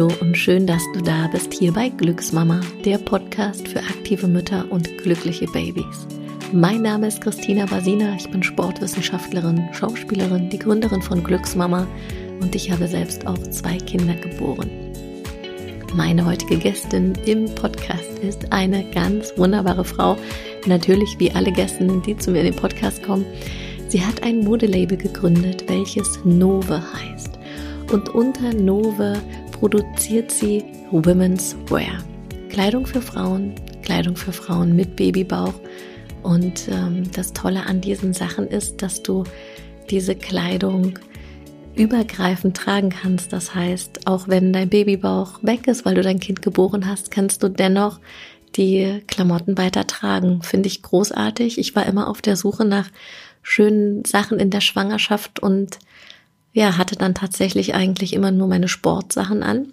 Hallo und schön, dass du da bist hier bei Glücksmama, der Podcast für aktive Mütter und glückliche Babys. Mein Name ist Christina Basina, ich bin Sportwissenschaftlerin, Schauspielerin, die Gründerin von Glücksmama und ich habe selbst auch zwei Kinder geboren. Meine heutige Gästin im Podcast ist eine ganz wunderbare Frau, natürlich wie alle Gästinnen, die zu mir in den Podcast kommen. Sie hat ein Modelabel gegründet, welches Nove heißt. Und unter Nove produziert sie Women's Wear. Kleidung für Frauen, Kleidung für Frauen mit Babybauch. Und ähm, das Tolle an diesen Sachen ist, dass du diese Kleidung übergreifend tragen kannst. Das heißt, auch wenn dein Babybauch weg ist, weil du dein Kind geboren hast, kannst du dennoch die Klamotten weiter tragen. Finde ich großartig. Ich war immer auf der Suche nach schönen Sachen in der Schwangerschaft und ja, hatte dann tatsächlich eigentlich immer nur meine Sportsachen an.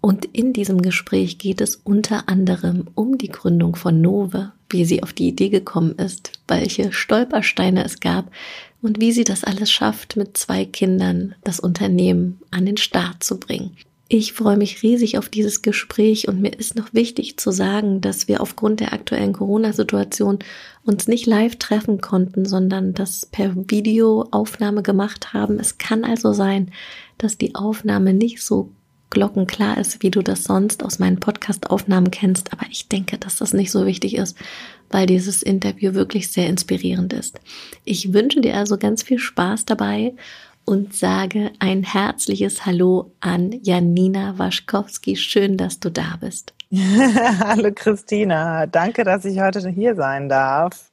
Und in diesem Gespräch geht es unter anderem um die Gründung von Nove, wie sie auf die Idee gekommen ist, welche Stolpersteine es gab und wie sie das alles schafft, mit zwei Kindern das Unternehmen an den Start zu bringen. Ich freue mich riesig auf dieses Gespräch und mir ist noch wichtig zu sagen, dass wir aufgrund der aktuellen Corona-Situation uns nicht live treffen konnten, sondern das per Videoaufnahme gemacht haben. Es kann also sein, dass die Aufnahme nicht so glockenklar ist, wie du das sonst aus meinen Podcast-Aufnahmen kennst. Aber ich denke, dass das nicht so wichtig ist, weil dieses Interview wirklich sehr inspirierend ist. Ich wünsche dir also ganz viel Spaß dabei und sage ein herzliches Hallo an Janina Waschkowski. Schön, dass du da bist. Hallo Christina, danke, dass ich heute hier sein darf.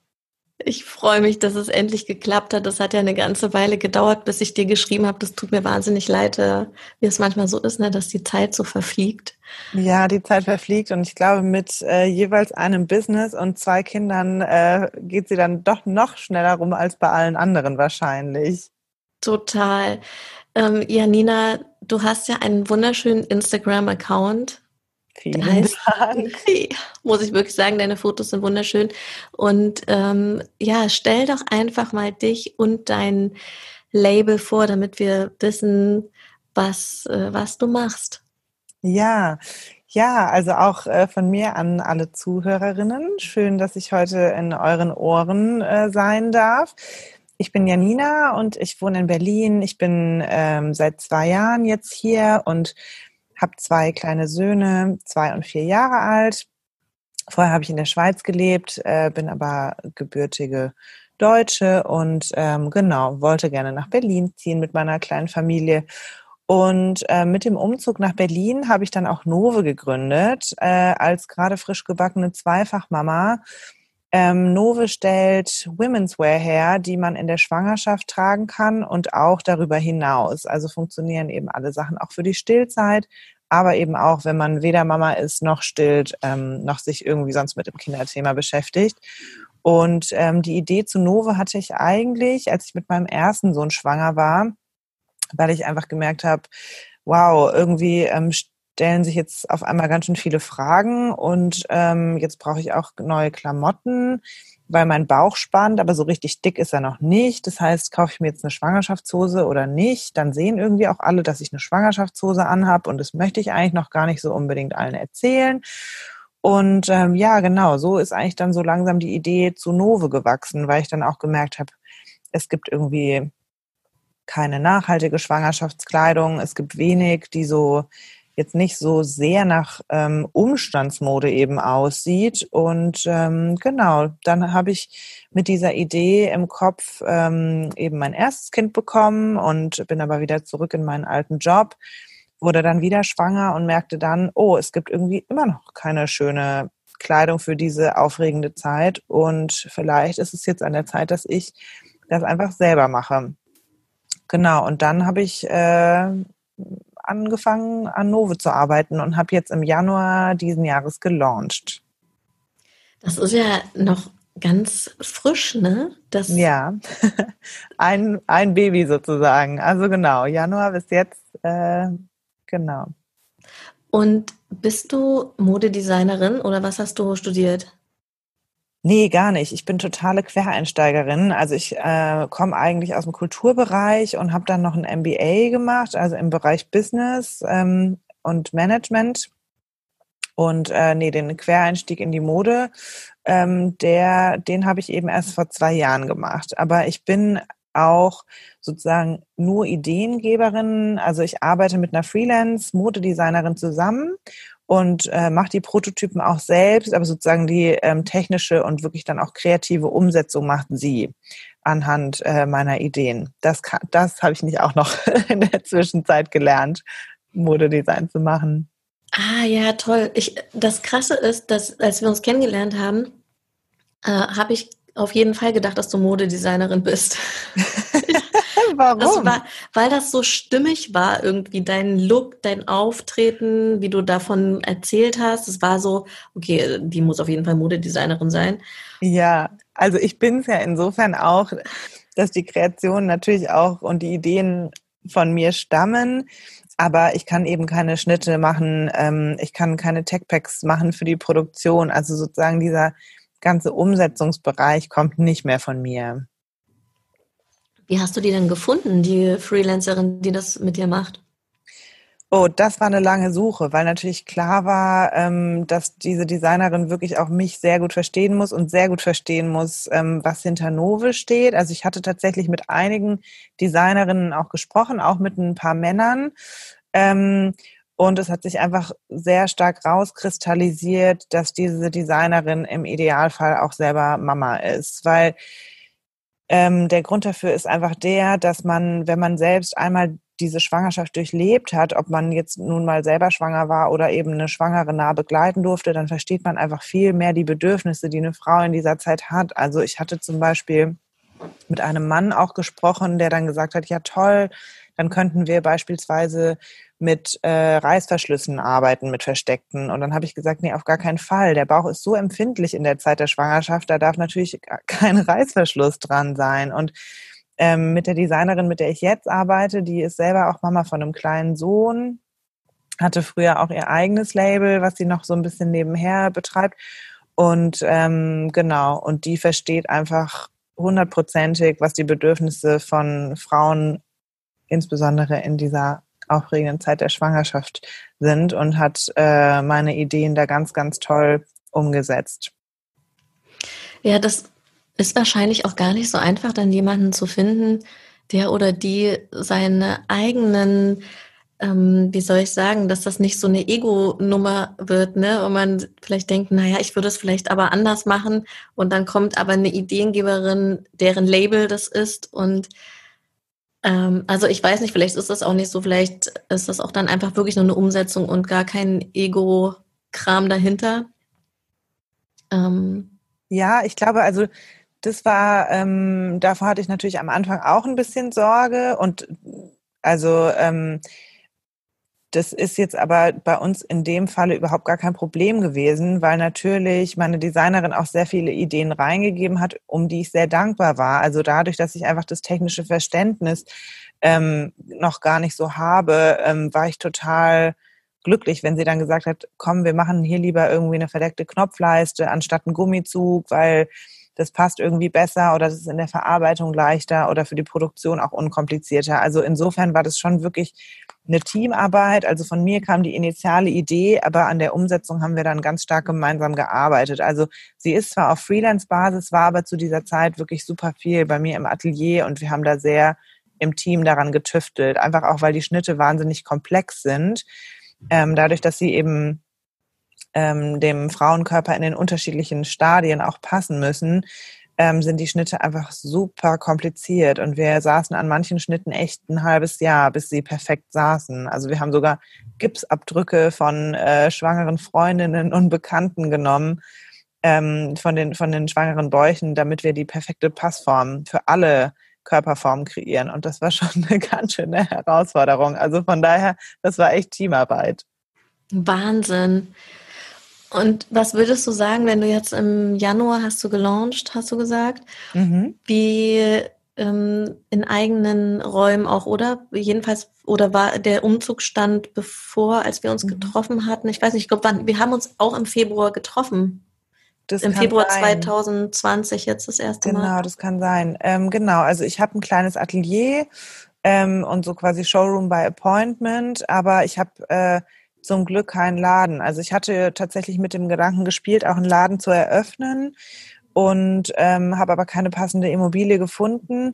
Ich freue mich, dass es endlich geklappt hat. Das hat ja eine ganze Weile gedauert, bis ich dir geschrieben habe. Das tut mir wahnsinnig leid, äh, wie es manchmal so ist, ne, dass die Zeit so verfliegt. Ja, die Zeit verfliegt und ich glaube, mit äh, jeweils einem Business und zwei Kindern äh, geht sie dann doch noch schneller rum als bei allen anderen wahrscheinlich. Total. Ähm, Janina, du hast ja einen wunderschönen Instagram-Account. Vielen heißt, Dank. Muss ich wirklich sagen, deine Fotos sind wunderschön. Und ähm, ja, stell doch einfach mal dich und dein Label vor, damit wir wissen, was, äh, was du machst. Ja, ja, also auch äh, von mir an alle Zuhörerinnen. Schön, dass ich heute in euren Ohren äh, sein darf. Ich bin Janina und ich wohne in Berlin. Ich bin ähm, seit zwei Jahren jetzt hier und habe zwei kleine Söhne, zwei und vier Jahre alt. Vorher habe ich in der Schweiz gelebt, äh, bin aber gebürtige Deutsche und ähm, genau, wollte gerne nach Berlin ziehen mit meiner kleinen Familie. Und äh, mit dem Umzug nach Berlin habe ich dann auch Nove gegründet, äh, als gerade frisch gebackene Zweifachmama ähm, Nove stellt Women's Wear her, die man in der Schwangerschaft tragen kann und auch darüber hinaus. Also funktionieren eben alle Sachen auch für die Stillzeit, aber eben auch, wenn man weder Mama ist noch stillt, ähm, noch sich irgendwie sonst mit dem Kinderthema beschäftigt. Und ähm, die Idee zu Nove hatte ich eigentlich, als ich mit meinem ersten Sohn schwanger war, weil ich einfach gemerkt habe, wow, irgendwie ähm, stellen sich jetzt auf einmal ganz schön viele Fragen und ähm, jetzt brauche ich auch neue Klamotten, weil mein Bauch spannt, aber so richtig dick ist er noch nicht. Das heißt, kaufe ich mir jetzt eine Schwangerschaftshose oder nicht, dann sehen irgendwie auch alle, dass ich eine Schwangerschaftshose anhabe und das möchte ich eigentlich noch gar nicht so unbedingt allen erzählen. Und ähm, ja, genau, so ist eigentlich dann so langsam die Idee zu Nove gewachsen, weil ich dann auch gemerkt habe, es gibt irgendwie keine nachhaltige Schwangerschaftskleidung, es gibt wenig, die so jetzt nicht so sehr nach ähm, Umstandsmode eben aussieht. Und ähm, genau, dann habe ich mit dieser Idee im Kopf ähm, eben mein erstes Kind bekommen und bin aber wieder zurück in meinen alten Job, wurde dann wieder schwanger und merkte dann, oh, es gibt irgendwie immer noch keine schöne Kleidung für diese aufregende Zeit. Und vielleicht ist es jetzt an der Zeit, dass ich das einfach selber mache. Genau, und dann habe ich äh, angefangen, an Nove zu arbeiten und habe jetzt im Januar diesen Jahres gelauncht. Das ist ja noch ganz frisch, ne? Das ja, ein, ein Baby sozusagen. Also genau, Januar bis jetzt, äh, genau. Und bist du Modedesignerin oder was hast du studiert? Nee, gar nicht. Ich bin totale Quereinsteigerin. Also ich äh, komme eigentlich aus dem Kulturbereich und habe dann noch ein MBA gemacht, also im Bereich Business. Ähm, und Management. Und äh, nee, den Quereinstieg in die Mode, ähm, der, den habe ich eben erst vor zwei Jahren gemacht. Aber ich bin auch sozusagen nur Ideengeberin. Also ich arbeite mit einer Freelance-Modedesignerin zusammen und äh, mache die Prototypen auch selbst, aber sozusagen die ähm, technische und wirklich dann auch kreative Umsetzung macht sie anhand äh, meiner Ideen. Das, das habe ich nicht auch noch in der Zwischenzeit gelernt, Modedesign zu machen. Ah ja, toll. Ich, das Krasse ist, dass als wir uns kennengelernt haben, äh, habe ich auf jeden Fall gedacht, dass du Modedesignerin bist. Warum? Das war, weil das so stimmig war, irgendwie dein Look, dein Auftreten, wie du davon erzählt hast. Es war so, okay, die muss auf jeden Fall Modedesignerin sein. Ja, also ich bin es ja insofern auch, dass die Kreationen natürlich auch und die Ideen von mir stammen. Aber ich kann eben keine Schnitte machen, ähm, ich kann keine Tech-Packs machen für die Produktion. Also sozusagen dieser ganze Umsetzungsbereich kommt nicht mehr von mir. Wie hast du die denn gefunden, die Freelancerin, die das mit dir macht? Oh, das war eine lange Suche, weil natürlich klar war, ähm, dass diese Designerin wirklich auch mich sehr gut verstehen muss und sehr gut verstehen muss, ähm, was hinter Nove steht. Also ich hatte tatsächlich mit einigen Designerinnen auch gesprochen, auch mit ein paar Männern. Ähm, und es hat sich einfach sehr stark rauskristallisiert, dass diese Designerin im Idealfall auch selber Mama ist. Weil ähm, der Grund dafür ist einfach der, dass man, wenn man selbst einmal diese Schwangerschaft durchlebt hat, ob man jetzt nun mal selber schwanger war oder eben eine Schwangere nah begleiten durfte, dann versteht man einfach viel mehr die Bedürfnisse, die eine Frau in dieser Zeit hat. Also ich hatte zum Beispiel mit einem Mann auch gesprochen, der dann gesagt hat, ja toll, dann könnten wir beispielsweise mit äh, Reißverschlüssen arbeiten, mit versteckten. Und dann habe ich gesagt, nee, auf gar keinen Fall. Der Bauch ist so empfindlich in der Zeit der Schwangerschaft, da darf natürlich kein Reißverschluss dran sein. Und ähm, mit der Designerin, mit der ich jetzt arbeite, die ist selber auch Mama von einem kleinen Sohn, hatte früher auch ihr eigenes Label, was sie noch so ein bisschen nebenher betreibt. Und ähm, genau, und die versteht einfach hundertprozentig, was die Bedürfnisse von Frauen insbesondere in dieser aufregenden Zeit der Schwangerschaft sind und hat äh, meine Ideen da ganz, ganz toll umgesetzt. Ja, das ist wahrscheinlich auch gar nicht so einfach, dann jemanden zu finden, der oder die seine eigenen, ähm, wie soll ich sagen, dass das nicht so eine Ego-Nummer wird, ne? Und man vielleicht denkt, naja, ich würde es vielleicht aber anders machen. Und dann kommt aber eine Ideengeberin, deren Label das ist und ähm, also ich weiß nicht, vielleicht ist das auch nicht so, vielleicht ist das auch dann einfach wirklich nur eine Umsetzung und gar kein Ego-Kram dahinter. Ähm. Ja, ich glaube, also das war, ähm, davor hatte ich natürlich am Anfang auch ein bisschen Sorge und also ähm, das ist jetzt aber bei uns in dem Falle überhaupt gar kein Problem gewesen, weil natürlich meine Designerin auch sehr viele Ideen reingegeben hat, um die ich sehr dankbar war. Also dadurch, dass ich einfach das technische Verständnis ähm, noch gar nicht so habe, ähm, war ich total glücklich, wenn sie dann gesagt hat, komm, wir machen hier lieber irgendwie eine verdeckte Knopfleiste anstatt einen Gummizug, weil das passt irgendwie besser oder das ist in der Verarbeitung leichter oder für die Produktion auch unkomplizierter. Also insofern war das schon wirklich eine Teamarbeit. Also von mir kam die initiale Idee, aber an der Umsetzung haben wir dann ganz stark gemeinsam gearbeitet. Also sie ist zwar auf Freelance-Basis, war aber zu dieser Zeit wirklich super viel bei mir im Atelier und wir haben da sehr im Team daran getüftelt. Einfach auch, weil die Schnitte wahnsinnig komplex sind. Ähm, dadurch, dass sie eben ähm, dem Frauenkörper in den unterschiedlichen Stadien auch passen müssen, ähm, sind die Schnitte einfach super kompliziert. Und wir saßen an manchen Schnitten echt ein halbes Jahr, bis sie perfekt saßen. Also wir haben sogar Gipsabdrücke von äh, schwangeren Freundinnen und Bekannten genommen, ähm, von, den, von den schwangeren Bäuchen, damit wir die perfekte Passform für alle Körperformen kreieren. Und das war schon eine ganz schöne Herausforderung. Also von daher, das war echt Teamarbeit. Wahnsinn. Und was würdest du sagen, wenn du jetzt im Januar hast du gelauncht, hast du gesagt, mhm. wie ähm, in eigenen Räumen auch, oder? Jedenfalls, oder war der Umzug stand bevor, als wir uns mhm. getroffen hatten? Ich weiß nicht, ich glaube, wir haben uns auch im Februar getroffen. Das Im Februar sein. 2020 jetzt das erste genau, Mal. Genau, das kann sein. Ähm, genau, also ich habe ein kleines Atelier ähm, und so quasi Showroom by Appointment, aber ich habe äh, zum Glück keinen Laden. Also ich hatte tatsächlich mit dem Gedanken gespielt, auch einen Laden zu eröffnen und ähm, habe aber keine passende Immobilie gefunden.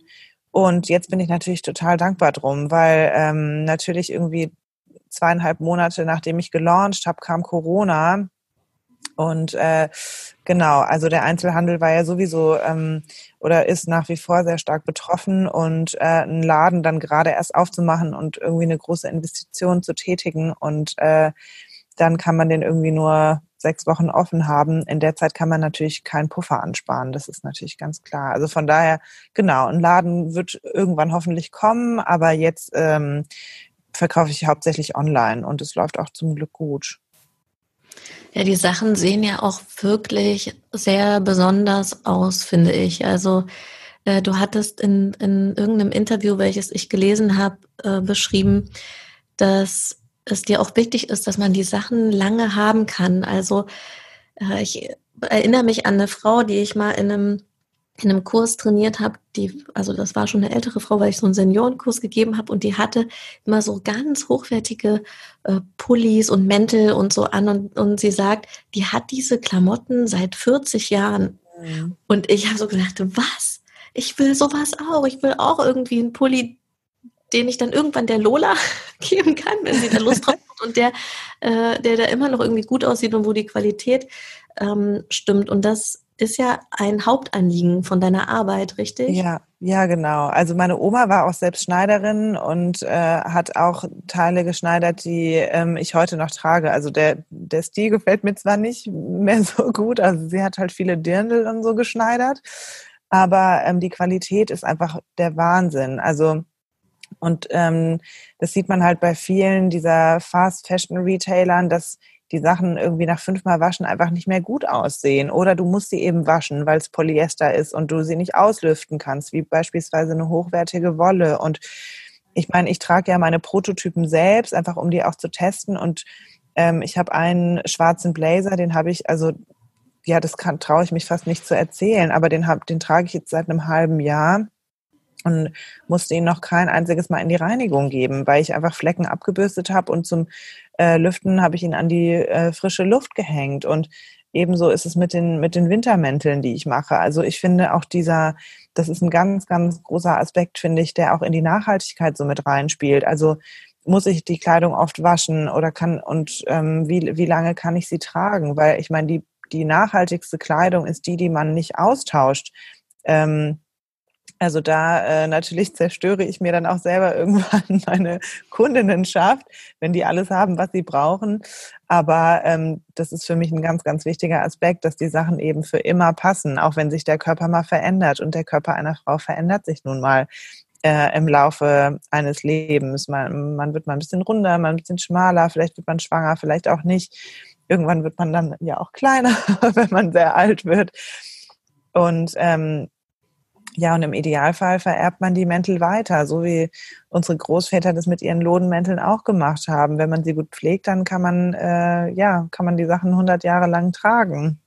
Und jetzt bin ich natürlich total dankbar drum, weil ähm, natürlich irgendwie zweieinhalb Monate nachdem ich gelauncht habe, kam Corona. Und äh, genau, also der Einzelhandel war ja sowieso ähm, oder ist nach wie vor sehr stark betroffen und äh, einen Laden dann gerade erst aufzumachen und irgendwie eine große Investition zu tätigen und äh, dann kann man den irgendwie nur sechs Wochen offen haben. In der Zeit kann man natürlich keinen Puffer ansparen. Das ist natürlich ganz klar. Also von daher, genau, ein Laden wird irgendwann hoffentlich kommen, aber jetzt ähm, verkaufe ich hauptsächlich online und es läuft auch zum Glück gut. Ja, die Sachen sehen ja auch wirklich sehr besonders aus, finde ich. Also äh, du hattest in, in irgendeinem Interview, welches ich gelesen habe, äh, beschrieben, dass es dir auch wichtig ist, dass man die Sachen lange haben kann. Also äh, ich erinnere mich an eine Frau, die ich mal in einem in einem Kurs trainiert habe, die, also das war schon eine ältere Frau, weil ich so einen Seniorenkurs gegeben habe und die hatte immer so ganz hochwertige äh, Pullis und Mäntel und so an und, und sie sagt, die hat diese Klamotten seit 40 Jahren. Mhm. Und ich habe so gedacht, was? Ich will sowas auch. Ich will auch irgendwie einen Pulli, den ich dann irgendwann der Lola geben kann, wenn sie da Lust drauf hat und der, äh, der da immer noch irgendwie gut aussieht und wo die Qualität ähm, stimmt. Und das ist ja ein Hauptanliegen von deiner Arbeit, richtig? Ja, ja, genau. Also meine Oma war auch selbst Schneiderin und äh, hat auch Teile geschneidert, die ähm, ich heute noch trage. Also der, der Stil gefällt mir zwar nicht mehr so gut, also sie hat halt viele Dirndl und so geschneidert, aber ähm, die Qualität ist einfach der Wahnsinn. Also und ähm, das sieht man halt bei vielen dieser Fast Fashion Retailern, dass die Sachen irgendwie nach fünfmal Waschen einfach nicht mehr gut aussehen. Oder du musst sie eben waschen, weil es Polyester ist und du sie nicht auslüften kannst, wie beispielsweise eine hochwertige Wolle. Und ich meine, ich trage ja meine Prototypen selbst, einfach um die auch zu testen. Und ähm, ich habe einen schwarzen Blazer, den habe ich, also ja, das traue ich mich fast nicht zu erzählen, aber den, hab, den trage ich jetzt seit einem halben Jahr und musste ihn noch kein einziges Mal in die Reinigung geben, weil ich einfach Flecken abgebürstet habe und zum äh, Lüften habe ich ihn an die äh, frische Luft gehängt. Und ebenso ist es mit den, mit den Wintermänteln, die ich mache. Also ich finde auch dieser, das ist ein ganz, ganz großer Aspekt, finde ich, der auch in die Nachhaltigkeit so mit reinspielt. Also muss ich die Kleidung oft waschen oder kann und ähm, wie, wie lange kann ich sie tragen? Weil ich meine, die, die nachhaltigste Kleidung ist die, die man nicht austauscht. Ähm, also da äh, natürlich zerstöre ich mir dann auch selber irgendwann meine Kundinnenschaft, wenn die alles haben, was sie brauchen. Aber ähm, das ist für mich ein ganz, ganz wichtiger Aspekt, dass die Sachen eben für immer passen, auch wenn sich der Körper mal verändert. Und der Körper einer Frau verändert sich nun mal äh, im Laufe eines Lebens. Man, man wird mal ein bisschen runder, mal ein bisschen schmaler, vielleicht wird man schwanger, vielleicht auch nicht. Irgendwann wird man dann ja auch kleiner, wenn man sehr alt wird. Und ähm, ja, und im Idealfall vererbt man die Mäntel weiter, so wie unsere Großväter das mit ihren Lodenmänteln auch gemacht haben. Wenn man sie gut pflegt, dann kann man, äh, ja, kann man die Sachen 100 Jahre lang tragen.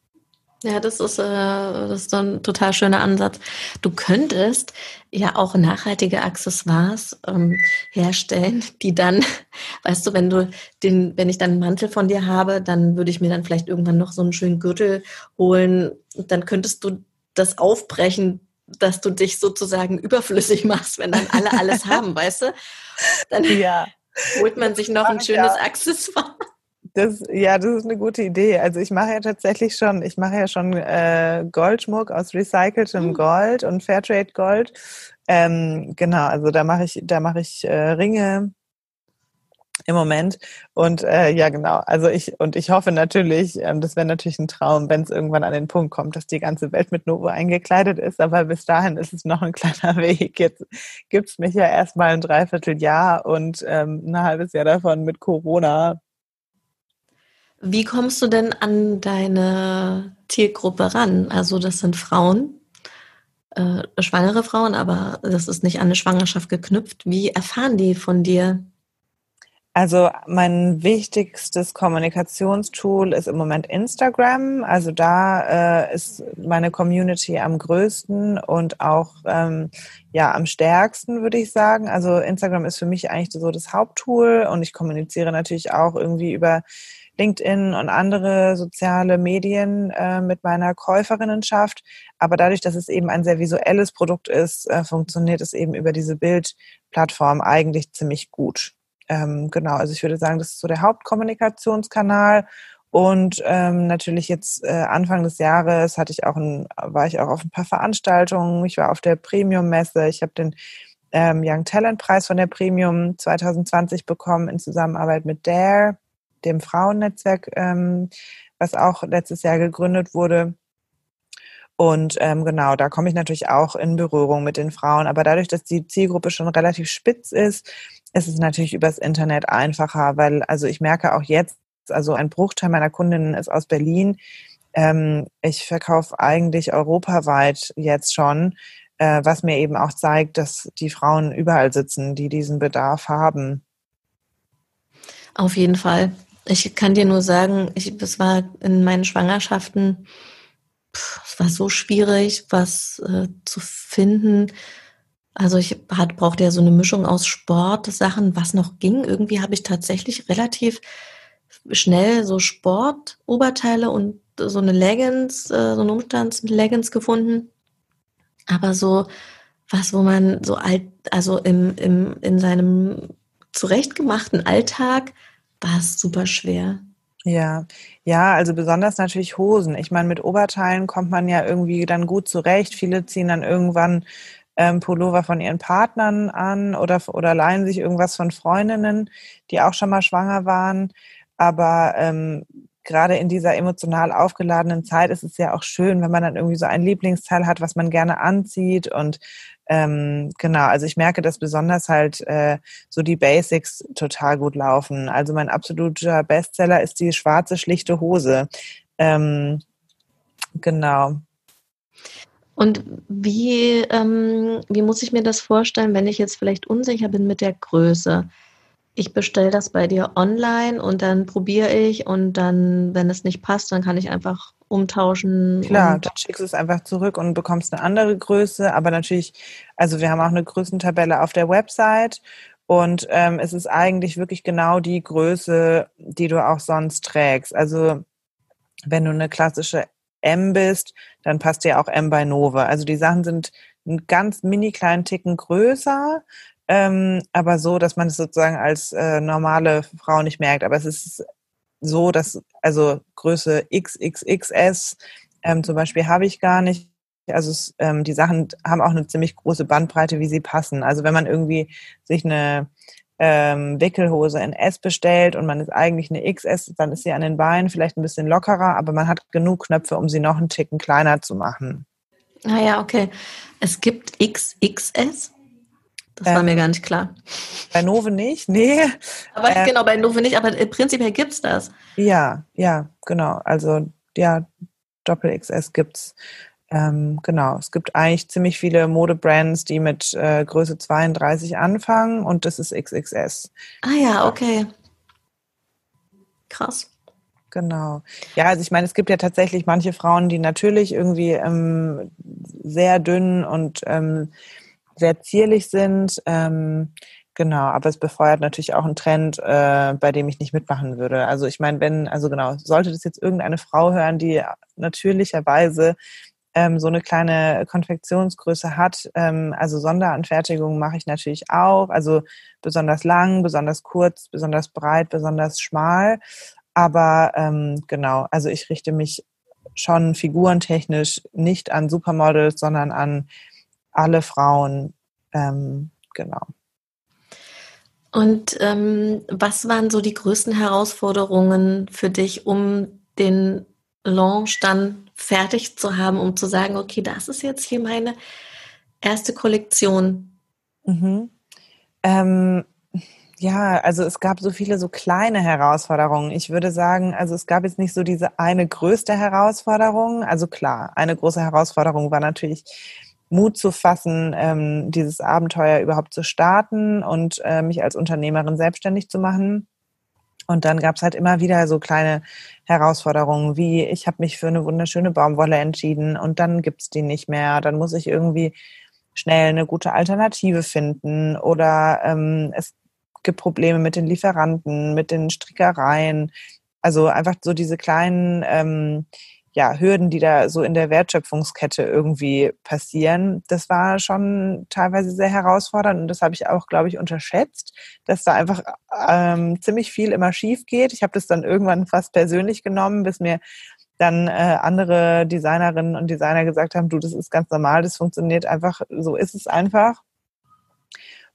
Ja, das ist, äh, das ist ein total schöner Ansatz. Du könntest ja auch nachhaltige Accessoires ähm, herstellen, die dann, weißt du, wenn du den, wenn ich dann einen Mantel von dir habe, dann würde ich mir dann vielleicht irgendwann noch so einen schönen Gürtel holen. Dann könntest du das aufbrechen dass du dich sozusagen überflüssig machst, wenn dann alle alles haben, weißt du? Dann ja. holt man sich noch ein schönes ja. Accessoire. Das, ja, das ist eine gute Idee. Also ich mache ja tatsächlich schon, ich mache ja schon äh, Goldschmuck aus recyceltem mhm. Gold und Fairtrade Gold. Ähm, genau, also da mache ich, da mache ich äh, Ringe, im Moment. Und äh, ja, genau. Also ich und ich hoffe natürlich, ähm, das wäre natürlich ein Traum, wenn es irgendwann an den Punkt kommt, dass die ganze Welt mit Novo eingekleidet ist. Aber bis dahin ist es noch ein kleiner Weg. Jetzt gibt's mich ja erstmal ein Dreivierteljahr und ähm, ein halbes Jahr davon mit Corona. Wie kommst du denn an deine Zielgruppe ran? Also das sind Frauen, äh, schwangere Frauen, aber das ist nicht an eine Schwangerschaft geknüpft. Wie erfahren die von dir? Also mein wichtigstes Kommunikationstool ist im Moment Instagram. Also da äh, ist meine Community am größten und auch ähm, ja am stärksten, würde ich sagen. Also Instagram ist für mich eigentlich so das Haupttool und ich kommuniziere natürlich auch irgendwie über LinkedIn und andere soziale Medien äh, mit meiner Käuferinnenschaft. Aber dadurch, dass es eben ein sehr visuelles Produkt ist, äh, funktioniert es eben über diese Bildplattform eigentlich ziemlich gut. Ähm, genau, also ich würde sagen, das ist so der Hauptkommunikationskanal. Und ähm, natürlich jetzt äh, Anfang des Jahres hatte ich auch ein, war ich auch auf ein paar Veranstaltungen. Ich war auf der Premium-Messe. Ich habe den ähm, Young Talent Preis von der Premium 2020 bekommen in Zusammenarbeit mit Dare dem Frauennetzwerk, ähm, was auch letztes Jahr gegründet wurde. Und ähm, genau, da komme ich natürlich auch in Berührung mit den Frauen. Aber dadurch, dass die Zielgruppe schon relativ spitz ist, ist es natürlich übers Internet einfacher, weil also ich merke auch jetzt, also ein Bruchteil meiner Kundinnen ist aus Berlin. Ähm, ich verkaufe eigentlich europaweit jetzt schon, äh, was mir eben auch zeigt, dass die Frauen überall sitzen, die diesen Bedarf haben. Auf jeden Fall. Ich kann dir nur sagen, ich, es war in meinen Schwangerschaften, pff, es war so schwierig, was äh, zu finden. Also ich hat, brauchte ja so eine Mischung aus Sportsachen, was noch ging. Irgendwie habe ich tatsächlich relativ schnell so Sportoberteile und so eine Leggings, äh, so eine Umstands-Leggings gefunden. Aber so was, wo man so alt, also im, im, in seinem zurechtgemachten Alltag war es super schwer. Ja, ja, also besonders natürlich Hosen. Ich meine, mit Oberteilen kommt man ja irgendwie dann gut zurecht. Viele ziehen dann irgendwann ähm, Pullover von ihren Partnern an oder, oder leihen sich irgendwas von Freundinnen, die auch schon mal schwanger waren. Aber ähm, gerade in dieser emotional aufgeladenen Zeit ist es ja auch schön, wenn man dann irgendwie so ein Lieblingsteil hat, was man gerne anzieht und ähm, genau, also ich merke, dass besonders halt äh, so die Basics total gut laufen. Also mein absoluter Bestseller ist die schwarze schlichte Hose. Ähm, genau. Und wie, ähm, wie muss ich mir das vorstellen, wenn ich jetzt vielleicht unsicher bin mit der Größe? Ich bestelle das bei dir online und dann probiere ich und dann, wenn es nicht passt, dann kann ich einfach umtauschen. Klar, dann schickst du es einfach zurück und bekommst eine andere Größe. Aber natürlich, also wir haben auch eine Größentabelle auf der Website und ähm, es ist eigentlich wirklich genau die Größe, die du auch sonst trägst. Also wenn du eine klassische M bist, dann passt dir auch M bei Nova. Also die Sachen sind einen ganz mini kleinen Ticken größer, ähm, aber so, dass man es sozusagen als äh, normale Frau nicht merkt. Aber es ist so, dass also Größe XXXS ähm, zum Beispiel habe ich gar nicht. Also es, ähm, die Sachen haben auch eine ziemlich große Bandbreite, wie sie passen. Also wenn man irgendwie sich eine ähm, Wickelhose in S bestellt und man ist eigentlich eine XS, dann ist sie an den Beinen vielleicht ein bisschen lockerer, aber man hat genug Knöpfe, um sie noch einen Ticken kleiner zu machen. Ah ja, okay. Es gibt XXS? Das ähm, war mir gar nicht klar. Bei Nove nicht, nee. Aber ähm, genau, bei Nove nicht, aber prinzipiell gibt es das. Ja, ja, genau. Also ja, Doppel XS gibt's. Ähm, genau, es gibt eigentlich ziemlich viele Modebrands, die mit äh, Größe 32 anfangen und das ist XXS. Ah ja, okay. Krass. Genau. Ja, also ich meine, es gibt ja tatsächlich manche Frauen, die natürlich irgendwie ähm, sehr dünn und ähm, sehr zierlich sind. Ähm, genau, aber es befeuert natürlich auch einen Trend, äh, bei dem ich nicht mitmachen würde. Also ich meine, wenn, also genau, sollte das jetzt irgendeine Frau hören, die natürlicherweise ähm, so eine kleine Konfektionsgröße hat, ähm, also Sonderanfertigungen mache ich natürlich auch, also besonders lang, besonders kurz, besonders breit, besonders schmal. Aber ähm, genau, also ich richte mich schon figurentechnisch nicht an Supermodels, sondern an alle Frauen, ähm, genau. Und ähm, was waren so die größten Herausforderungen für dich, um den Launch dann fertig zu haben, um zu sagen, okay, das ist jetzt hier meine erste Kollektion? Mhm. Ähm, ja, also es gab so viele so kleine Herausforderungen. Ich würde sagen, also es gab jetzt nicht so diese eine größte Herausforderung. Also klar, eine große Herausforderung war natürlich Mut zu fassen, ähm, dieses Abenteuer überhaupt zu starten und äh, mich als Unternehmerin selbstständig zu machen. Und dann gab es halt immer wieder so kleine Herausforderungen, wie ich habe mich für eine wunderschöne Baumwolle entschieden und dann gibt's die nicht mehr. Dann muss ich irgendwie schnell eine gute Alternative finden oder ähm, es gibt Probleme mit den Lieferanten, mit den Strickereien. Also einfach so diese kleinen ähm, ja, Hürden, die da so in der Wertschöpfungskette irgendwie passieren, das war schon teilweise sehr herausfordernd und das habe ich auch, glaube ich, unterschätzt, dass da einfach ähm, ziemlich viel immer schief geht. Ich habe das dann irgendwann fast persönlich genommen, bis mir dann äh, andere Designerinnen und Designer gesagt haben, du, das ist ganz normal, das funktioniert einfach, so ist es einfach.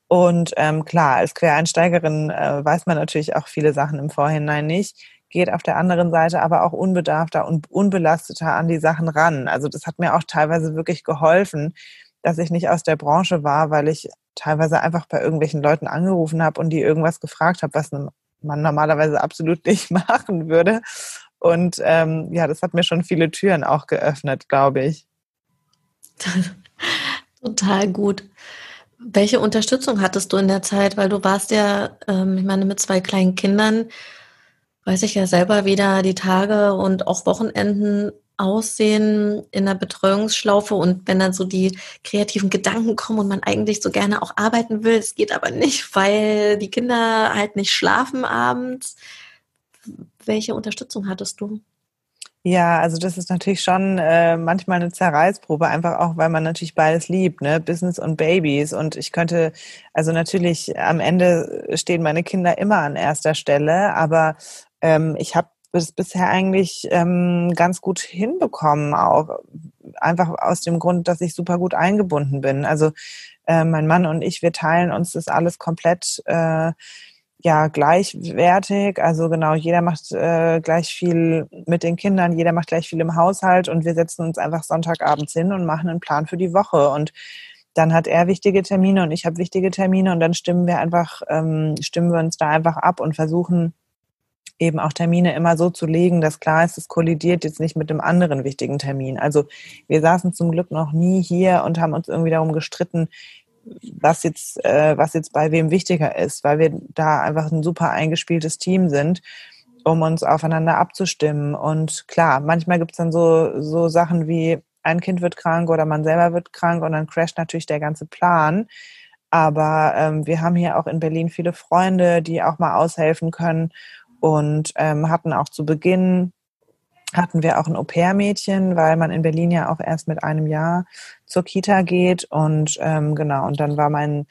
Und ähm, klar, als Quereinsteigerin äh, weiß man natürlich auch viele Sachen im Vorhinein nicht geht auf der anderen Seite aber auch unbedarfter und unbelasteter an die Sachen ran. Also das hat mir auch teilweise wirklich geholfen, dass ich nicht aus der Branche war, weil ich teilweise einfach bei irgendwelchen Leuten angerufen habe und die irgendwas gefragt habe, was man normalerweise absolut nicht machen würde. Und ähm, ja, das hat mir schon viele Türen auch geöffnet, glaube ich. Total gut. Welche Unterstützung hattest du in der Zeit? Weil du warst ja, ähm, ich meine, mit zwei kleinen Kindern weiß ich ja selber, wie da die Tage und auch Wochenenden aussehen in der Betreuungsschlaufe und wenn dann so die kreativen Gedanken kommen und man eigentlich so gerne auch arbeiten will, es geht aber nicht, weil die Kinder halt nicht schlafen abends. Welche Unterstützung hattest du? Ja, also das ist natürlich schon äh, manchmal eine Zerreißprobe, einfach auch, weil man natürlich beides liebt, ne? Business und Babys. Und ich könnte, also natürlich am Ende stehen meine Kinder immer an erster Stelle, aber ähm, ich habe es bisher eigentlich ähm, ganz gut hinbekommen, auch einfach aus dem Grund, dass ich super gut eingebunden bin. Also äh, mein Mann und ich, wir teilen uns das alles komplett äh, ja gleichwertig. Also genau, jeder macht äh, gleich viel mit den Kindern, jeder macht gleich viel im Haushalt und wir setzen uns einfach Sonntagabends hin und machen einen Plan für die Woche und dann hat er wichtige Termine und ich habe wichtige Termine und dann stimmen wir einfach, ähm, stimmen wir uns da einfach ab und versuchen eben auch Termine immer so zu legen, dass klar ist, es kollidiert jetzt nicht mit einem anderen wichtigen Termin. Also wir saßen zum Glück noch nie hier und haben uns irgendwie darum gestritten, was jetzt, äh, was jetzt bei wem wichtiger ist, weil wir da einfach ein super eingespieltes Team sind, um uns aufeinander abzustimmen. Und klar, manchmal gibt es dann so, so Sachen wie ein Kind wird krank oder man selber wird krank und dann crasht natürlich der ganze Plan. Aber ähm, wir haben hier auch in Berlin viele Freunde, die auch mal aushelfen können und ähm, hatten auch zu Beginn hatten wir auch ein Au-pair-Mädchen, weil man in Berlin ja auch erst mit einem Jahr zur Kita geht und ähm, genau und dann war mein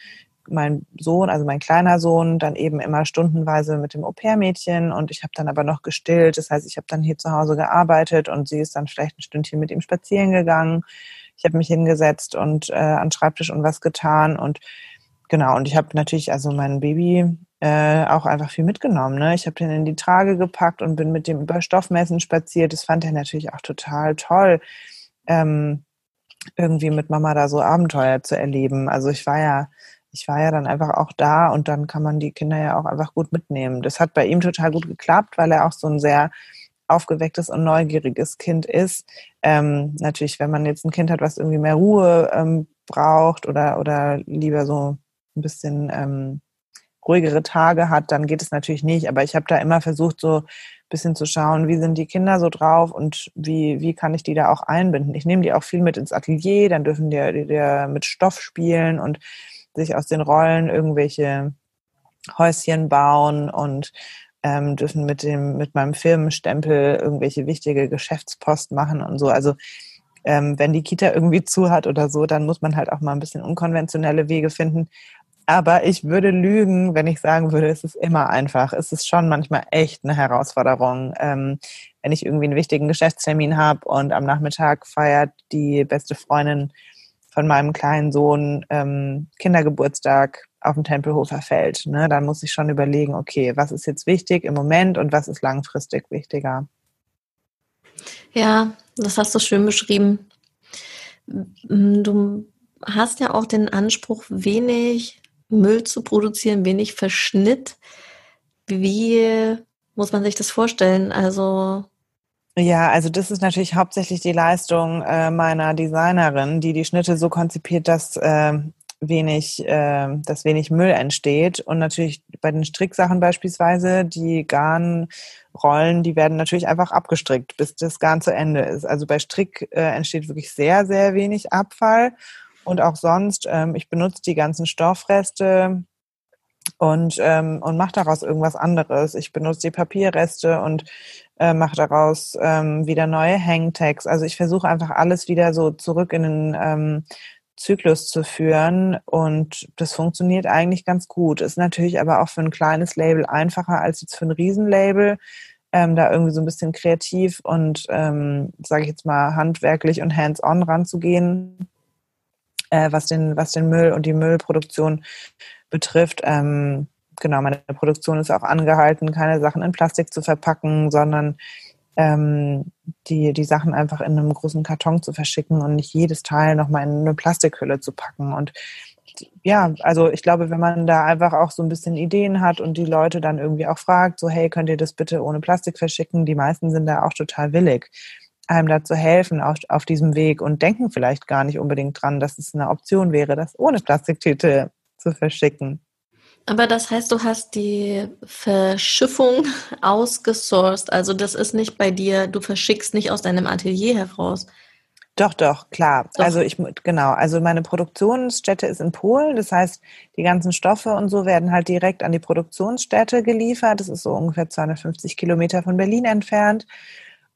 mein Sohn, also mein kleiner Sohn, dann eben immer stundenweise mit dem Au-pair-Mädchen und ich habe dann aber noch gestillt. Das heißt, ich habe dann hier zu Hause gearbeitet und sie ist dann vielleicht ein Stündchen mit ihm spazieren gegangen. Ich habe mich hingesetzt und äh, an Schreibtisch und was getan und genau und ich habe natürlich also mein Baby äh, auch einfach viel mitgenommen. Ne? Ich habe den in die Trage gepackt und bin mit dem über Stoffmessen spaziert. Das fand er natürlich auch total toll, ähm, irgendwie mit Mama da so Abenteuer zu erleben. Also ich war ja, ich war ja dann einfach auch da und dann kann man die Kinder ja auch einfach gut mitnehmen. Das hat bei ihm total gut geklappt, weil er auch so ein sehr aufgewecktes und neugieriges Kind ist. Ähm, natürlich, wenn man jetzt ein Kind hat, was irgendwie mehr Ruhe ähm, braucht oder, oder lieber so ein bisschen ähm, ruhigere Tage hat, dann geht es natürlich nicht. Aber ich habe da immer versucht, so ein bisschen zu schauen, wie sind die Kinder so drauf und wie, wie kann ich die da auch einbinden. Ich nehme die auch viel mit ins Atelier, dann dürfen die, die, die mit Stoff spielen und sich aus den Rollen irgendwelche Häuschen bauen und ähm, dürfen mit dem mit meinem Firmenstempel irgendwelche wichtige Geschäftspost machen und so. Also ähm, wenn die Kita irgendwie zu hat oder so, dann muss man halt auch mal ein bisschen unkonventionelle Wege finden. Aber ich würde lügen, wenn ich sagen würde, es ist immer einfach. Es ist schon manchmal echt eine Herausforderung. Ähm, wenn ich irgendwie einen wichtigen Geschäftstermin habe und am Nachmittag feiert die beste Freundin von meinem kleinen Sohn ähm, Kindergeburtstag auf dem Tempelhofer Feld, ne, dann muss ich schon überlegen, okay, was ist jetzt wichtig im Moment und was ist langfristig wichtiger. Ja, das hast du schön beschrieben. Du hast ja auch den Anspruch, wenig Müll zu produzieren, wenig Verschnitt. Wie muss man sich das vorstellen? Also Ja, also das ist natürlich hauptsächlich die Leistung äh, meiner Designerin, die die Schnitte so konzipiert, dass äh, wenig, äh, dass wenig Müll entsteht. Und natürlich bei den Stricksachen beispielsweise, die Garnrollen, die werden natürlich einfach abgestrickt, bis das Garn zu Ende ist. Also bei Strick äh, entsteht wirklich sehr, sehr wenig Abfall. Und auch sonst, ähm, ich benutze die ganzen Stoffreste und, ähm, und mache daraus irgendwas anderes. Ich benutze die Papierreste und äh, mache daraus ähm, wieder neue Hangtags. Also ich versuche einfach alles wieder so zurück in den ähm, Zyklus zu führen und das funktioniert eigentlich ganz gut. Ist natürlich aber auch für ein kleines Label einfacher als jetzt für ein Riesenlabel, ähm, da irgendwie so ein bisschen kreativ und, ähm, sage ich jetzt mal, handwerklich und hands-on ranzugehen, äh, was, den, was den Müll und die Müllproduktion betrifft. Ähm, genau, meine Produktion ist auch angehalten, keine Sachen in Plastik zu verpacken, sondern ähm, die, die Sachen einfach in einem großen Karton zu verschicken und nicht jedes Teil nochmal in eine Plastikhülle zu packen. Und ja, also ich glaube, wenn man da einfach auch so ein bisschen Ideen hat und die Leute dann irgendwie auch fragt, so hey, könnt ihr das bitte ohne Plastik verschicken? Die meisten sind da auch total willig, einem da zu helfen auf, auf diesem Weg und denken vielleicht gar nicht unbedingt dran, dass es eine Option wäre, das ohne Plastiktüte zu verschicken. Aber das heißt, du hast die Verschiffung ausgesourced. Also das ist nicht bei dir, du verschickst nicht aus deinem Atelier heraus. Doch, doch, klar. Doch. Also ich, genau, also meine Produktionsstätte ist in Polen. Das heißt, die ganzen Stoffe und so werden halt direkt an die Produktionsstätte geliefert. Das ist so ungefähr 250 Kilometer von Berlin entfernt.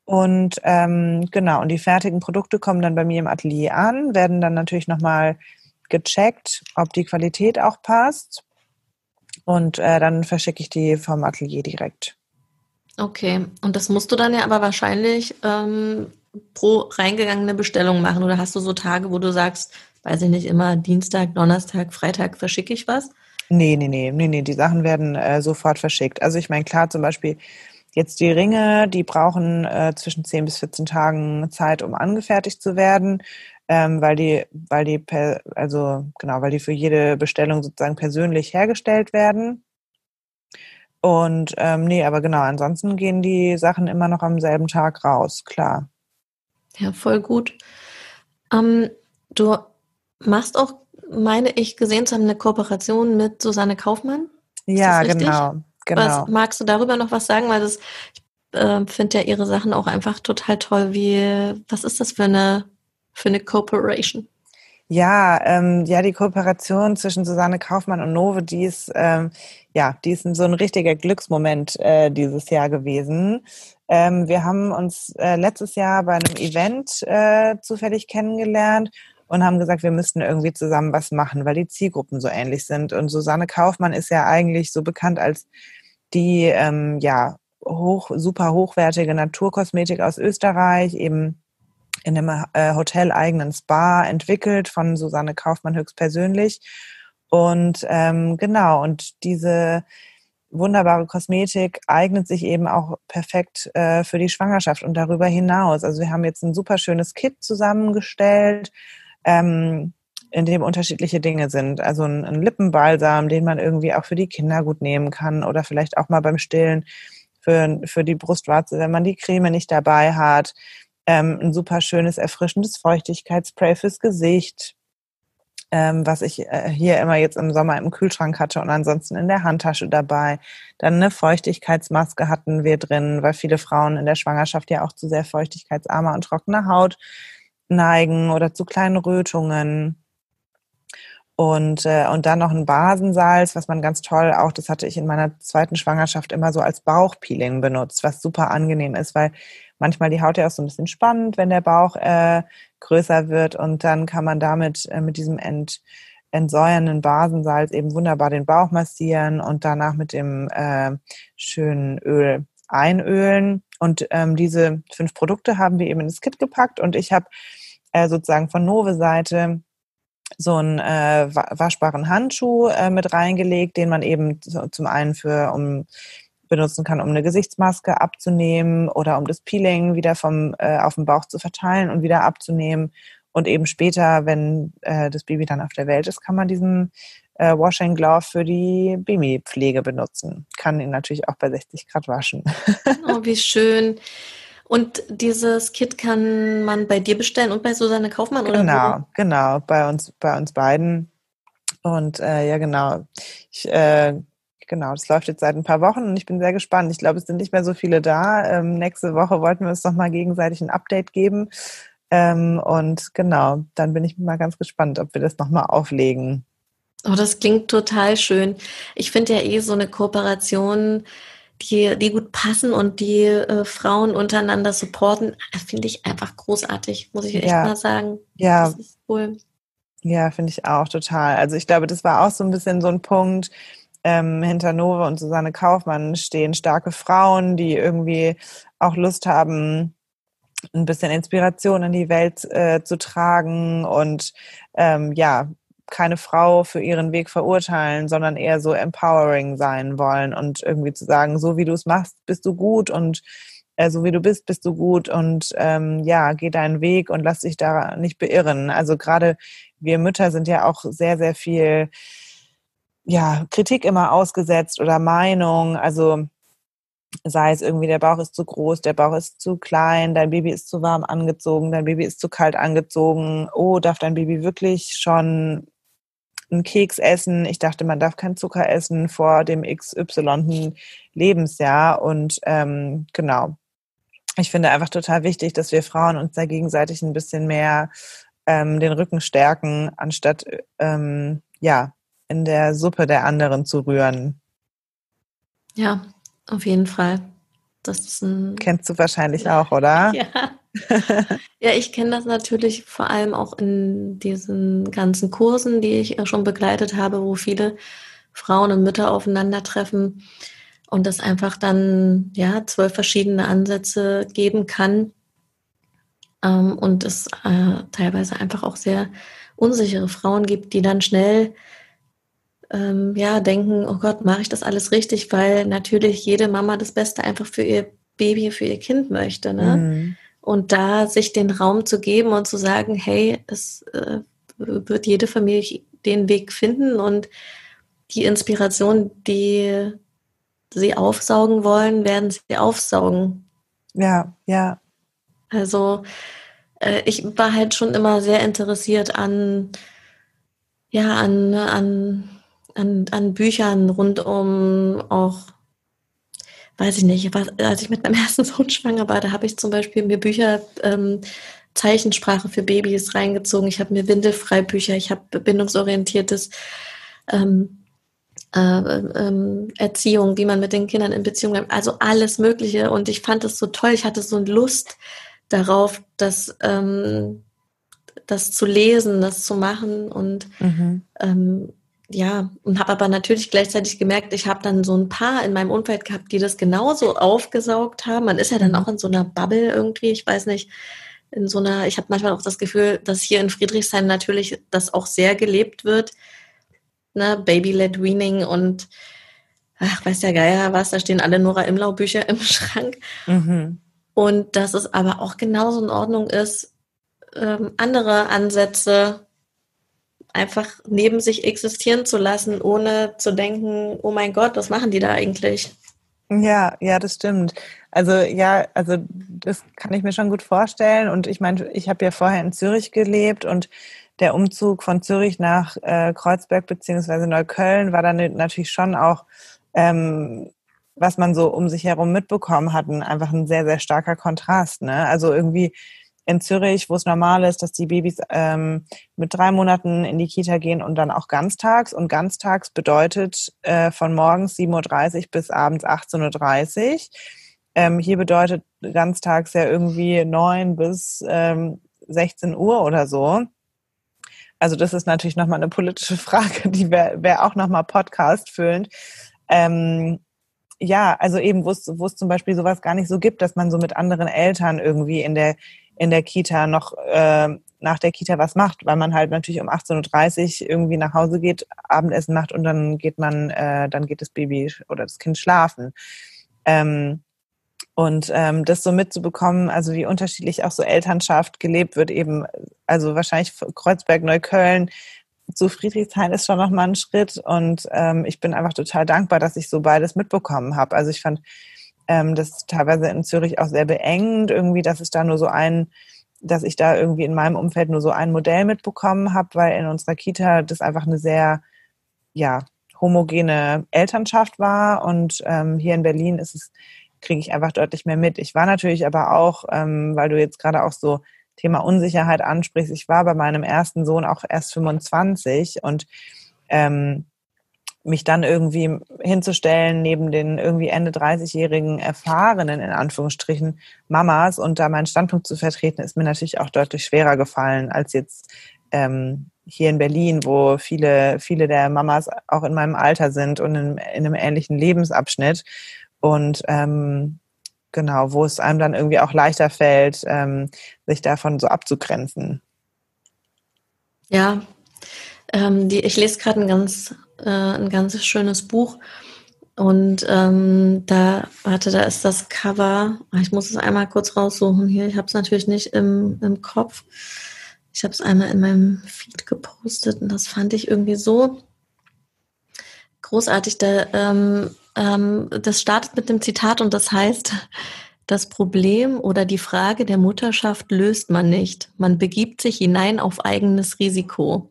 Und ähm, genau, und die fertigen Produkte kommen dann bei mir im Atelier an, werden dann natürlich nochmal gecheckt, ob die Qualität auch passt. Und äh, dann verschicke ich die vom Atelier direkt. Okay, und das musst du dann ja aber wahrscheinlich ähm, pro reingegangene Bestellung machen. Oder hast du so Tage, wo du sagst, weiß ich nicht, immer Dienstag, Donnerstag, Freitag verschicke ich was? Nee, nee, nee, nee, nee, die Sachen werden äh, sofort verschickt. Also ich meine, klar, zum Beispiel jetzt die Ringe, die brauchen äh, zwischen 10 bis 14 Tagen Zeit, um angefertigt zu werden ähm, weil die, weil die, per, also genau, weil die für jede Bestellung sozusagen persönlich hergestellt werden. Und ähm, nee, aber genau, ansonsten gehen die Sachen immer noch am selben Tag raus, klar. Ja, voll gut. Ähm, du machst auch, meine ich, gesehen zu haben, eine Kooperation mit Susanne Kaufmann. Ja, genau. Genau. Was, magst du darüber noch was sagen? Weil das, ich äh, finde ja ihre Sachen auch einfach total toll. Wie, was ist das für eine für eine Cooperation? Ja, ähm, ja, die Kooperation zwischen Susanne Kaufmann und Nove, die ist, ähm, ja, die ist so ein richtiger Glücksmoment äh, dieses Jahr gewesen. Ähm, wir haben uns äh, letztes Jahr bei einem Event äh, zufällig kennengelernt und haben gesagt, wir müssten irgendwie zusammen was machen, weil die Zielgruppen so ähnlich sind. Und Susanne Kaufmann ist ja eigentlich so bekannt als die, ähm, ja, hoch, super hochwertige Naturkosmetik aus Österreich, eben in einem äh, hoteleigenen Spa entwickelt von Susanne Kaufmann höchstpersönlich. Und ähm, genau, und diese wunderbare Kosmetik eignet sich eben auch perfekt äh, für die Schwangerschaft und darüber hinaus. Also wir haben jetzt ein super schönes Kit zusammengestellt, ähm, in dem unterschiedliche Dinge sind. Also ein, ein Lippenbalsam, den man irgendwie auch für die Kinder gut nehmen kann oder vielleicht auch mal beim Stillen für, für die Brustwarze, wenn man die Creme nicht dabei hat ähm, ein super schönes, erfrischendes Feuchtigkeitsspray fürs Gesicht, ähm, was ich äh, hier immer jetzt im Sommer im Kühlschrank hatte und ansonsten in der Handtasche dabei. Dann eine Feuchtigkeitsmaske hatten wir drin, weil viele Frauen in der Schwangerschaft ja auch zu sehr feuchtigkeitsarmer und trockener Haut neigen oder zu kleinen Rötungen. Und, äh, und dann noch ein Basensalz, was man ganz toll auch, das hatte ich in meiner zweiten Schwangerschaft immer so als Bauchpeeling benutzt, was super angenehm ist, weil manchmal die Haut ja auch so ein bisschen spannend, wenn der Bauch äh, größer wird und dann kann man damit äh, mit diesem ent, entsäuernden Basensalz eben wunderbar den Bauch massieren und danach mit dem äh, schönen Öl einölen. Und ähm, diese fünf Produkte haben wir eben ins Kit gepackt und ich habe äh, sozusagen von Nove-Seite so einen äh, waschbaren Handschuh äh, mit reingelegt, den man eben zum einen für um benutzen kann, um eine Gesichtsmaske abzunehmen oder um das Peeling wieder vom äh, auf dem Bauch zu verteilen und wieder abzunehmen. Und eben später, wenn äh, das Baby dann auf der Welt ist, kann man diesen äh, Wash and Glove für die Babypflege benutzen. Kann ihn natürlich auch bei 60 Grad waschen. oh, wie schön. Und dieses Kit kann man bei dir bestellen und bei Susanne Kaufmann genau, oder Genau, genau, bei uns, bei uns beiden. Und äh, ja, genau. Ich, äh, genau, das läuft jetzt seit ein paar Wochen und ich bin sehr gespannt. Ich glaube, es sind nicht mehr so viele da. Ähm, nächste Woche wollten wir uns noch mal gegenseitig ein Update geben. Ähm, und genau, dann bin ich mal ganz gespannt, ob wir das noch mal auflegen. Oh, das klingt total schön. Ich finde ja eh so eine Kooperation, die, die gut passen und die äh, Frauen untereinander supporten, finde ich einfach großartig, muss ich echt ja. mal sagen. Ja. Das ist cool. Ja, finde ich auch total. Also ich glaube, das war auch so ein bisschen so ein Punkt. Ähm, hinter Nove und Susanne Kaufmann stehen starke Frauen, die irgendwie auch Lust haben, ein bisschen Inspiration in die Welt äh, zu tragen und ähm, ja, keine Frau für ihren Weg verurteilen, sondern eher so empowering sein wollen und irgendwie zu sagen, so wie du es machst, bist du gut und äh, so wie du bist, bist du gut und ähm, ja, geh deinen Weg und lass dich da nicht beirren. Also gerade wir Mütter sind ja auch sehr, sehr viel ja, Kritik immer ausgesetzt oder Meinung. Also sei es irgendwie, der Bauch ist zu groß, der Bauch ist zu klein, dein Baby ist zu warm angezogen, dein Baby ist zu kalt angezogen. Oh, darf dein Baby wirklich schon einen Keks essen. Ich dachte, man darf keinen Zucker essen vor dem XY. Lebensjahr. Und ähm, genau. Ich finde einfach total wichtig, dass wir Frauen uns da gegenseitig ein bisschen mehr ähm, den Rücken stärken, anstatt ähm, ja in der Suppe der anderen zu rühren. Ja, auf jeden Fall. Das ist ein. Kennst du wahrscheinlich auch, oder? Ja. ja, ich kenne das natürlich vor allem auch in diesen ganzen Kursen, die ich schon begleitet habe, wo viele Frauen und Mütter aufeinandertreffen und es einfach dann ja zwölf verschiedene Ansätze geben kann ähm, und es äh, teilweise einfach auch sehr unsichere Frauen gibt, die dann schnell ähm, ja denken, oh Gott, mache ich das alles richtig, weil natürlich jede Mama das Beste einfach für ihr Baby, für ihr Kind möchte, ne? Mhm. Und da sich den Raum zu geben und zu sagen, hey, es äh, wird jede Familie den Weg finden und die Inspiration, die sie aufsaugen wollen, werden sie aufsaugen. Ja, ja. Also äh, ich war halt schon immer sehr interessiert an, ja, an, an, an, an Büchern rund um auch weiß ich nicht, was, als ich mit meinem ersten Sohn schwanger war, da habe ich zum Beispiel mir Bücher ähm, Zeichensprache für Babys reingezogen. Ich habe mir Windelfreibücher, ich habe bindungsorientiertes ähm, äh, ähm, Erziehung, wie man mit den Kindern in Beziehung bleibt, also alles Mögliche. Und ich fand es so toll. Ich hatte so eine Lust darauf, das, ähm, das zu lesen, das zu machen und mhm. ähm, ja, und habe aber natürlich gleichzeitig gemerkt, ich habe dann so ein paar in meinem Umfeld gehabt, die das genauso aufgesaugt haben. Man ist ja dann mhm. auch in so einer Bubble irgendwie, ich weiß nicht, in so einer, ich habe manchmal auch das Gefühl, dass hier in Friedrichshain natürlich das auch sehr gelebt wird. Ne, Baby-led Weaning und ach, weiß der Geier was, da stehen alle Nora Imlau Bücher im Schrank. Mhm. Und dass es aber auch genauso in Ordnung ist, ähm, andere Ansätze einfach neben sich existieren zu lassen, ohne zu denken, oh mein Gott, was machen die da eigentlich? Ja, ja, das stimmt. Also ja, also das kann ich mir schon gut vorstellen. Und ich meine, ich habe ja vorher in Zürich gelebt und der Umzug von Zürich nach äh, Kreuzberg beziehungsweise Neukölln war dann natürlich schon auch, ähm, was man so um sich herum mitbekommen hat, einfach ein sehr, sehr starker Kontrast. Ne? Also irgendwie in Zürich, wo es normal ist, dass die Babys ähm, mit drei Monaten in die Kita gehen und dann auch ganztags. Und ganztags bedeutet äh, von morgens 7.30 Uhr bis abends 18.30 Uhr. Ähm, hier bedeutet ganztags ja irgendwie 9 bis ähm, 16 Uhr oder so. Also das ist natürlich nochmal eine politische Frage, die wäre wär auch nochmal Podcast füllend. Ähm, ja, also eben, wo es zum Beispiel sowas gar nicht so gibt, dass man so mit anderen Eltern irgendwie in der in der Kita noch äh, nach der Kita was macht, weil man halt natürlich um 18.30 Uhr irgendwie nach Hause geht, Abendessen macht und dann geht man, äh, dann geht das Baby oder das Kind schlafen. Ähm, und ähm, das so mitzubekommen, also wie unterschiedlich auch so Elternschaft gelebt wird, eben, also wahrscheinlich Kreuzberg, Neukölln zu Friedrichshain ist schon nochmal ein Schritt. Und ähm, ich bin einfach total dankbar, dass ich so beides mitbekommen habe. Also ich fand ähm, das ist teilweise in Zürich auch sehr beengend, irgendwie, dass es da nur so ein, dass ich da irgendwie in meinem Umfeld nur so ein Modell mitbekommen habe, weil in unserer Kita das einfach eine sehr, ja, homogene Elternschaft war und ähm, hier in Berlin ist es, kriege ich einfach deutlich mehr mit. Ich war natürlich aber auch, ähm, weil du jetzt gerade auch so Thema Unsicherheit ansprichst, ich war bei meinem ersten Sohn auch erst 25 und ähm, mich dann irgendwie hinzustellen neben den irgendwie Ende 30-jährigen erfahrenen, in Anführungsstrichen, Mamas und da meinen Standpunkt zu vertreten, ist mir natürlich auch deutlich schwerer gefallen als jetzt ähm, hier in Berlin, wo viele, viele der Mamas auch in meinem Alter sind und in, in einem ähnlichen Lebensabschnitt. Und ähm, genau, wo es einem dann irgendwie auch leichter fällt, ähm, sich davon so abzugrenzen. Ja, ähm, die, ich lese gerade ein ganz, äh, ein ganz schönes Buch. Und ähm, da, warte, da ist das Cover. Ah, ich muss es einmal kurz raussuchen hier. Ich habe es natürlich nicht im, im Kopf. Ich habe es einmal in meinem Feed gepostet und das fand ich irgendwie so großartig. Da, ähm, ähm, das startet mit dem Zitat und das heißt, das Problem oder die Frage der Mutterschaft löst man nicht. Man begibt sich hinein auf eigenes Risiko.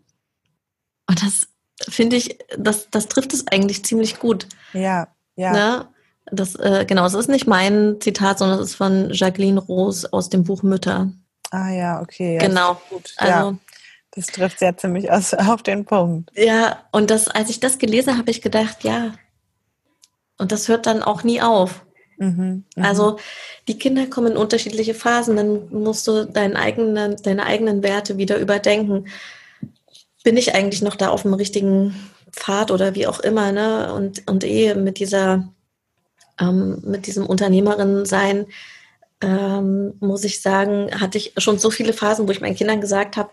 Und das finde ich, das, das trifft es eigentlich ziemlich gut. Ja, ja. Ne? Das, äh, genau, es ist nicht mein Zitat, sondern es ist von Jacqueline Rose aus dem Buch Mütter. Ah ja, okay. Ja, genau. Gut. Also, ja, das trifft sehr ziemlich aus, auf den Punkt. Ja, und das, als ich das gelesen habe, habe ich gedacht, ja. Und das hört dann auch nie auf. Mhm, mh. Also die Kinder kommen in unterschiedliche Phasen, dann musst du deinen eigenen, deine eigenen Werte wieder überdenken bin ich eigentlich noch da auf dem richtigen Pfad oder wie auch immer, ne? Und, und eh mit dieser, ähm, mit diesem Unternehmerin sein, ähm, muss ich sagen, hatte ich schon so viele Phasen, wo ich meinen Kindern gesagt habe,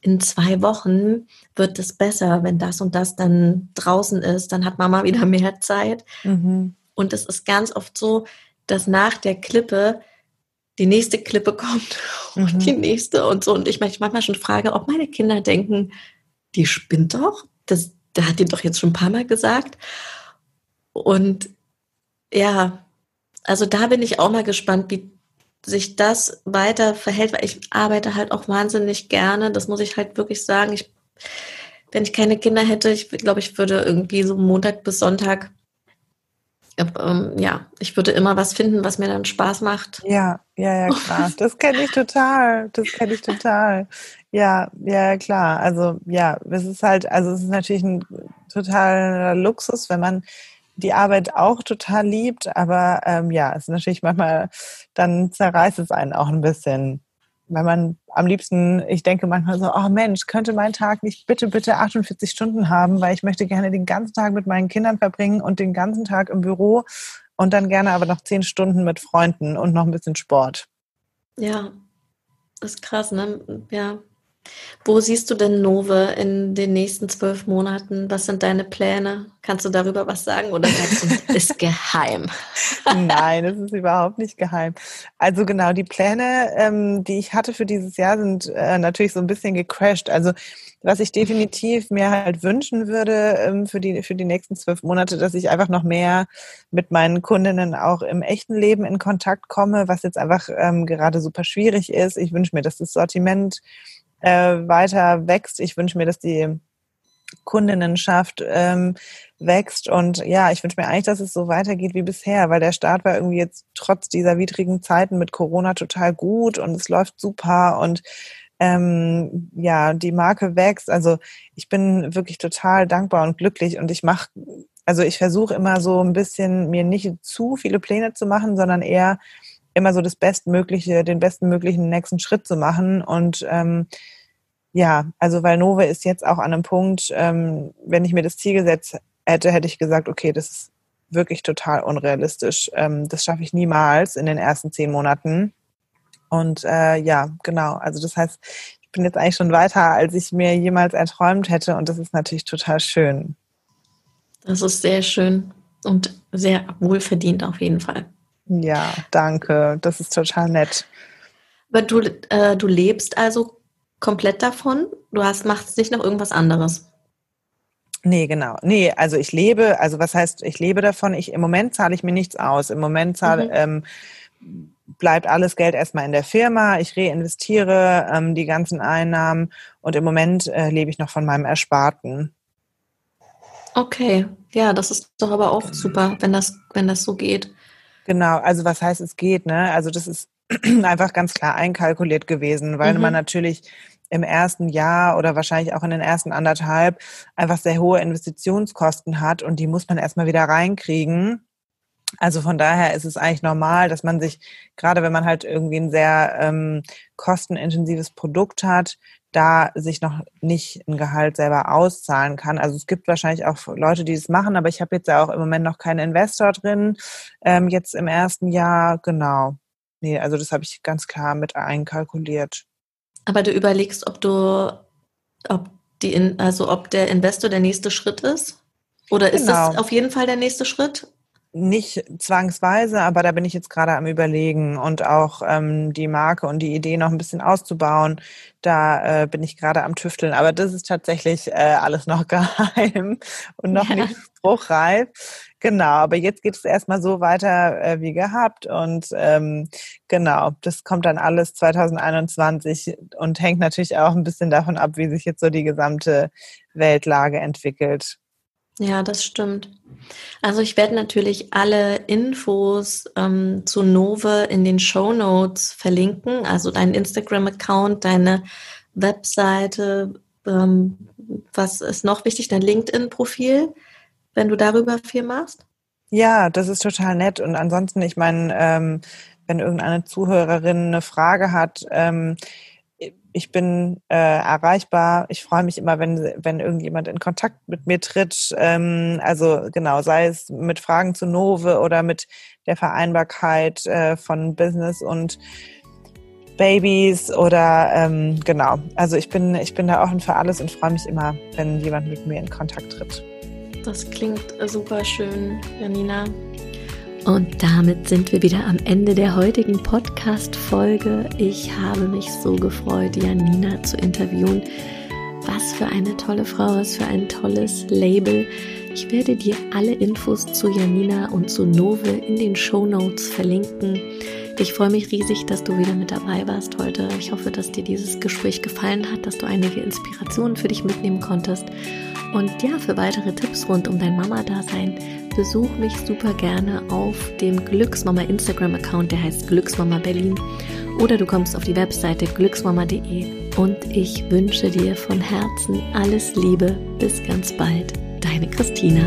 in zwei Wochen wird es besser, wenn das und das dann draußen ist, dann hat Mama wieder mehr Zeit. Mhm. Und es ist ganz oft so, dass nach der Klippe die nächste Klippe kommt und mhm. die nächste und so. Und ich manchmal schon frage, ob meine Kinder denken, die spinnt doch. Das, der hat die doch jetzt schon ein paar Mal gesagt. Und ja, also da bin ich auch mal gespannt, wie sich das weiter verhält, weil ich arbeite halt auch wahnsinnig gerne. Das muss ich halt wirklich sagen. Ich, wenn ich keine Kinder hätte, ich glaube, ich würde irgendwie so Montag bis Sonntag, ähm, ja, ich würde immer was finden, was mir dann Spaß macht. Ja, ja, ja, klar. Das kenne ich total. Das kenne ich total. Ja, ja, klar. Also ja, es ist halt, also es ist natürlich ein totaler Luxus, wenn man die Arbeit auch total liebt, aber ähm, ja, es ist natürlich manchmal, dann zerreißt es einen auch ein bisschen. Weil man am liebsten, ich denke manchmal so, oh Mensch, könnte mein Tag nicht bitte, bitte 48 Stunden haben, weil ich möchte gerne den ganzen Tag mit meinen Kindern verbringen und den ganzen Tag im Büro und dann gerne aber noch zehn Stunden mit Freunden und noch ein bisschen Sport. Ja, das ist krass, ne? Ja, wo siehst du denn Nove in den nächsten zwölf Monaten? Was sind deine Pläne? Kannst du darüber was sagen oder sagst du, ist geheim? Nein, es ist überhaupt nicht geheim. Also genau, die Pläne, ähm, die ich hatte für dieses Jahr, sind äh, natürlich so ein bisschen gecrashed. Also was ich definitiv mir halt wünschen würde ähm, für, die, für die nächsten zwölf Monate, dass ich einfach noch mehr mit meinen Kundinnen auch im echten Leben in Kontakt komme, was jetzt einfach ähm, gerade super schwierig ist. Ich wünsche mir, dass das Sortiment äh, weiter wächst. Ich wünsche mir, dass die Kundinnenschaft ähm, wächst. Und ja, ich wünsche mir eigentlich, dass es so weitergeht wie bisher, weil der Start war irgendwie jetzt trotz dieser widrigen Zeiten mit Corona total gut und es läuft super und ähm, ja, die Marke wächst. Also ich bin wirklich total dankbar und glücklich und ich mache, also ich versuche immer so ein bisschen mir nicht zu viele Pläne zu machen, sondern eher immer so das Bestmögliche, den besten möglichen nächsten Schritt zu machen. Und ähm, ja, also weil Nove ist jetzt auch an einem Punkt, ähm, wenn ich mir das Ziel gesetzt hätte, hätte ich gesagt, okay, das ist wirklich total unrealistisch. Ähm, das schaffe ich niemals in den ersten zehn Monaten. Und äh, ja, genau. Also das heißt, ich bin jetzt eigentlich schon weiter, als ich mir jemals erträumt hätte. Und das ist natürlich total schön. Das ist sehr schön und sehr wohlverdient auf jeden Fall. Ja, danke. Das ist total nett. Aber du, äh, du lebst also komplett davon? Du hast, machst nicht noch irgendwas anderes? Nee, genau. Nee, also ich lebe, also was heißt, ich lebe davon? Ich, Im Moment zahle ich mir nichts aus. Im Moment zahle, mhm. ähm, bleibt alles Geld erstmal in der Firma. Ich reinvestiere ähm, die ganzen Einnahmen und im Moment äh, lebe ich noch von meinem Ersparten. Okay, ja, das ist doch aber auch super, wenn das, wenn das so geht. Genau, also was heißt es geht, ne? Also das ist einfach ganz klar einkalkuliert gewesen, weil mhm. man natürlich im ersten Jahr oder wahrscheinlich auch in den ersten anderthalb einfach sehr hohe Investitionskosten hat und die muss man erstmal wieder reinkriegen. Also von daher ist es eigentlich normal, dass man sich, gerade wenn man halt irgendwie ein sehr ähm, kostenintensives Produkt hat, da sich noch nicht ein Gehalt selber auszahlen kann. Also es gibt wahrscheinlich auch Leute, die es machen, aber ich habe jetzt ja auch im Moment noch keinen Investor drin, ähm, jetzt im ersten Jahr, genau. Nee, also das habe ich ganz klar mit einkalkuliert. Aber du überlegst, ob du, ob die, also ob der Investor der nächste Schritt ist? Oder genau. ist das genau. auf jeden Fall der nächste Schritt? Nicht zwangsweise, aber da bin ich jetzt gerade am Überlegen und auch ähm, die Marke und die Idee noch ein bisschen auszubauen. Da äh, bin ich gerade am Tüfteln. Aber das ist tatsächlich äh, alles noch geheim und noch ja. nicht spruchreif. Genau, aber jetzt geht es erstmal so weiter äh, wie gehabt und ähm, genau, das kommt dann alles 2021 und hängt natürlich auch ein bisschen davon ab, wie sich jetzt so die gesamte Weltlage entwickelt. Ja, das stimmt. Also ich werde natürlich alle Infos ähm, zu Nove in den Show Notes verlinken, also deinen Instagram-Account, deine Webseite, ähm, was ist noch wichtig, dein LinkedIn-Profil, wenn du darüber viel machst? Ja, das ist total nett. Und ansonsten, ich meine, ähm, wenn irgendeine Zuhörerin eine Frage hat, ähm, ich bin äh, erreichbar. Ich freue mich immer, wenn, wenn irgendjemand in Kontakt mit mir tritt. Ähm, also genau, sei es mit Fragen zu Nove oder mit der Vereinbarkeit äh, von Business und Babys oder ähm, genau. Also ich bin, ich bin da offen für alles und freue mich immer, wenn jemand mit mir in Kontakt tritt. Das klingt super schön, Janina. Und damit sind wir wieder am Ende der heutigen Podcast-Folge. Ich habe mich so gefreut, Janina zu interviewen. Was für eine tolle Frau, was für ein tolles Label. Ich werde dir alle Infos zu Janina und zu Nove in den Show Notes verlinken. Ich freue mich riesig, dass du wieder mit dabei warst heute. Ich hoffe, dass dir dieses Gespräch gefallen hat, dass du einige Inspirationen für dich mitnehmen konntest. Und ja, für weitere Tipps rund um dein Mama-Dasein besuch mich super gerne auf dem Glücksmama Instagram-Account, der heißt Glücksmama Berlin. Oder du kommst auf die Webseite glücksmama.de. Und ich wünsche dir von Herzen alles Liebe. Bis ganz bald. Deine Christina.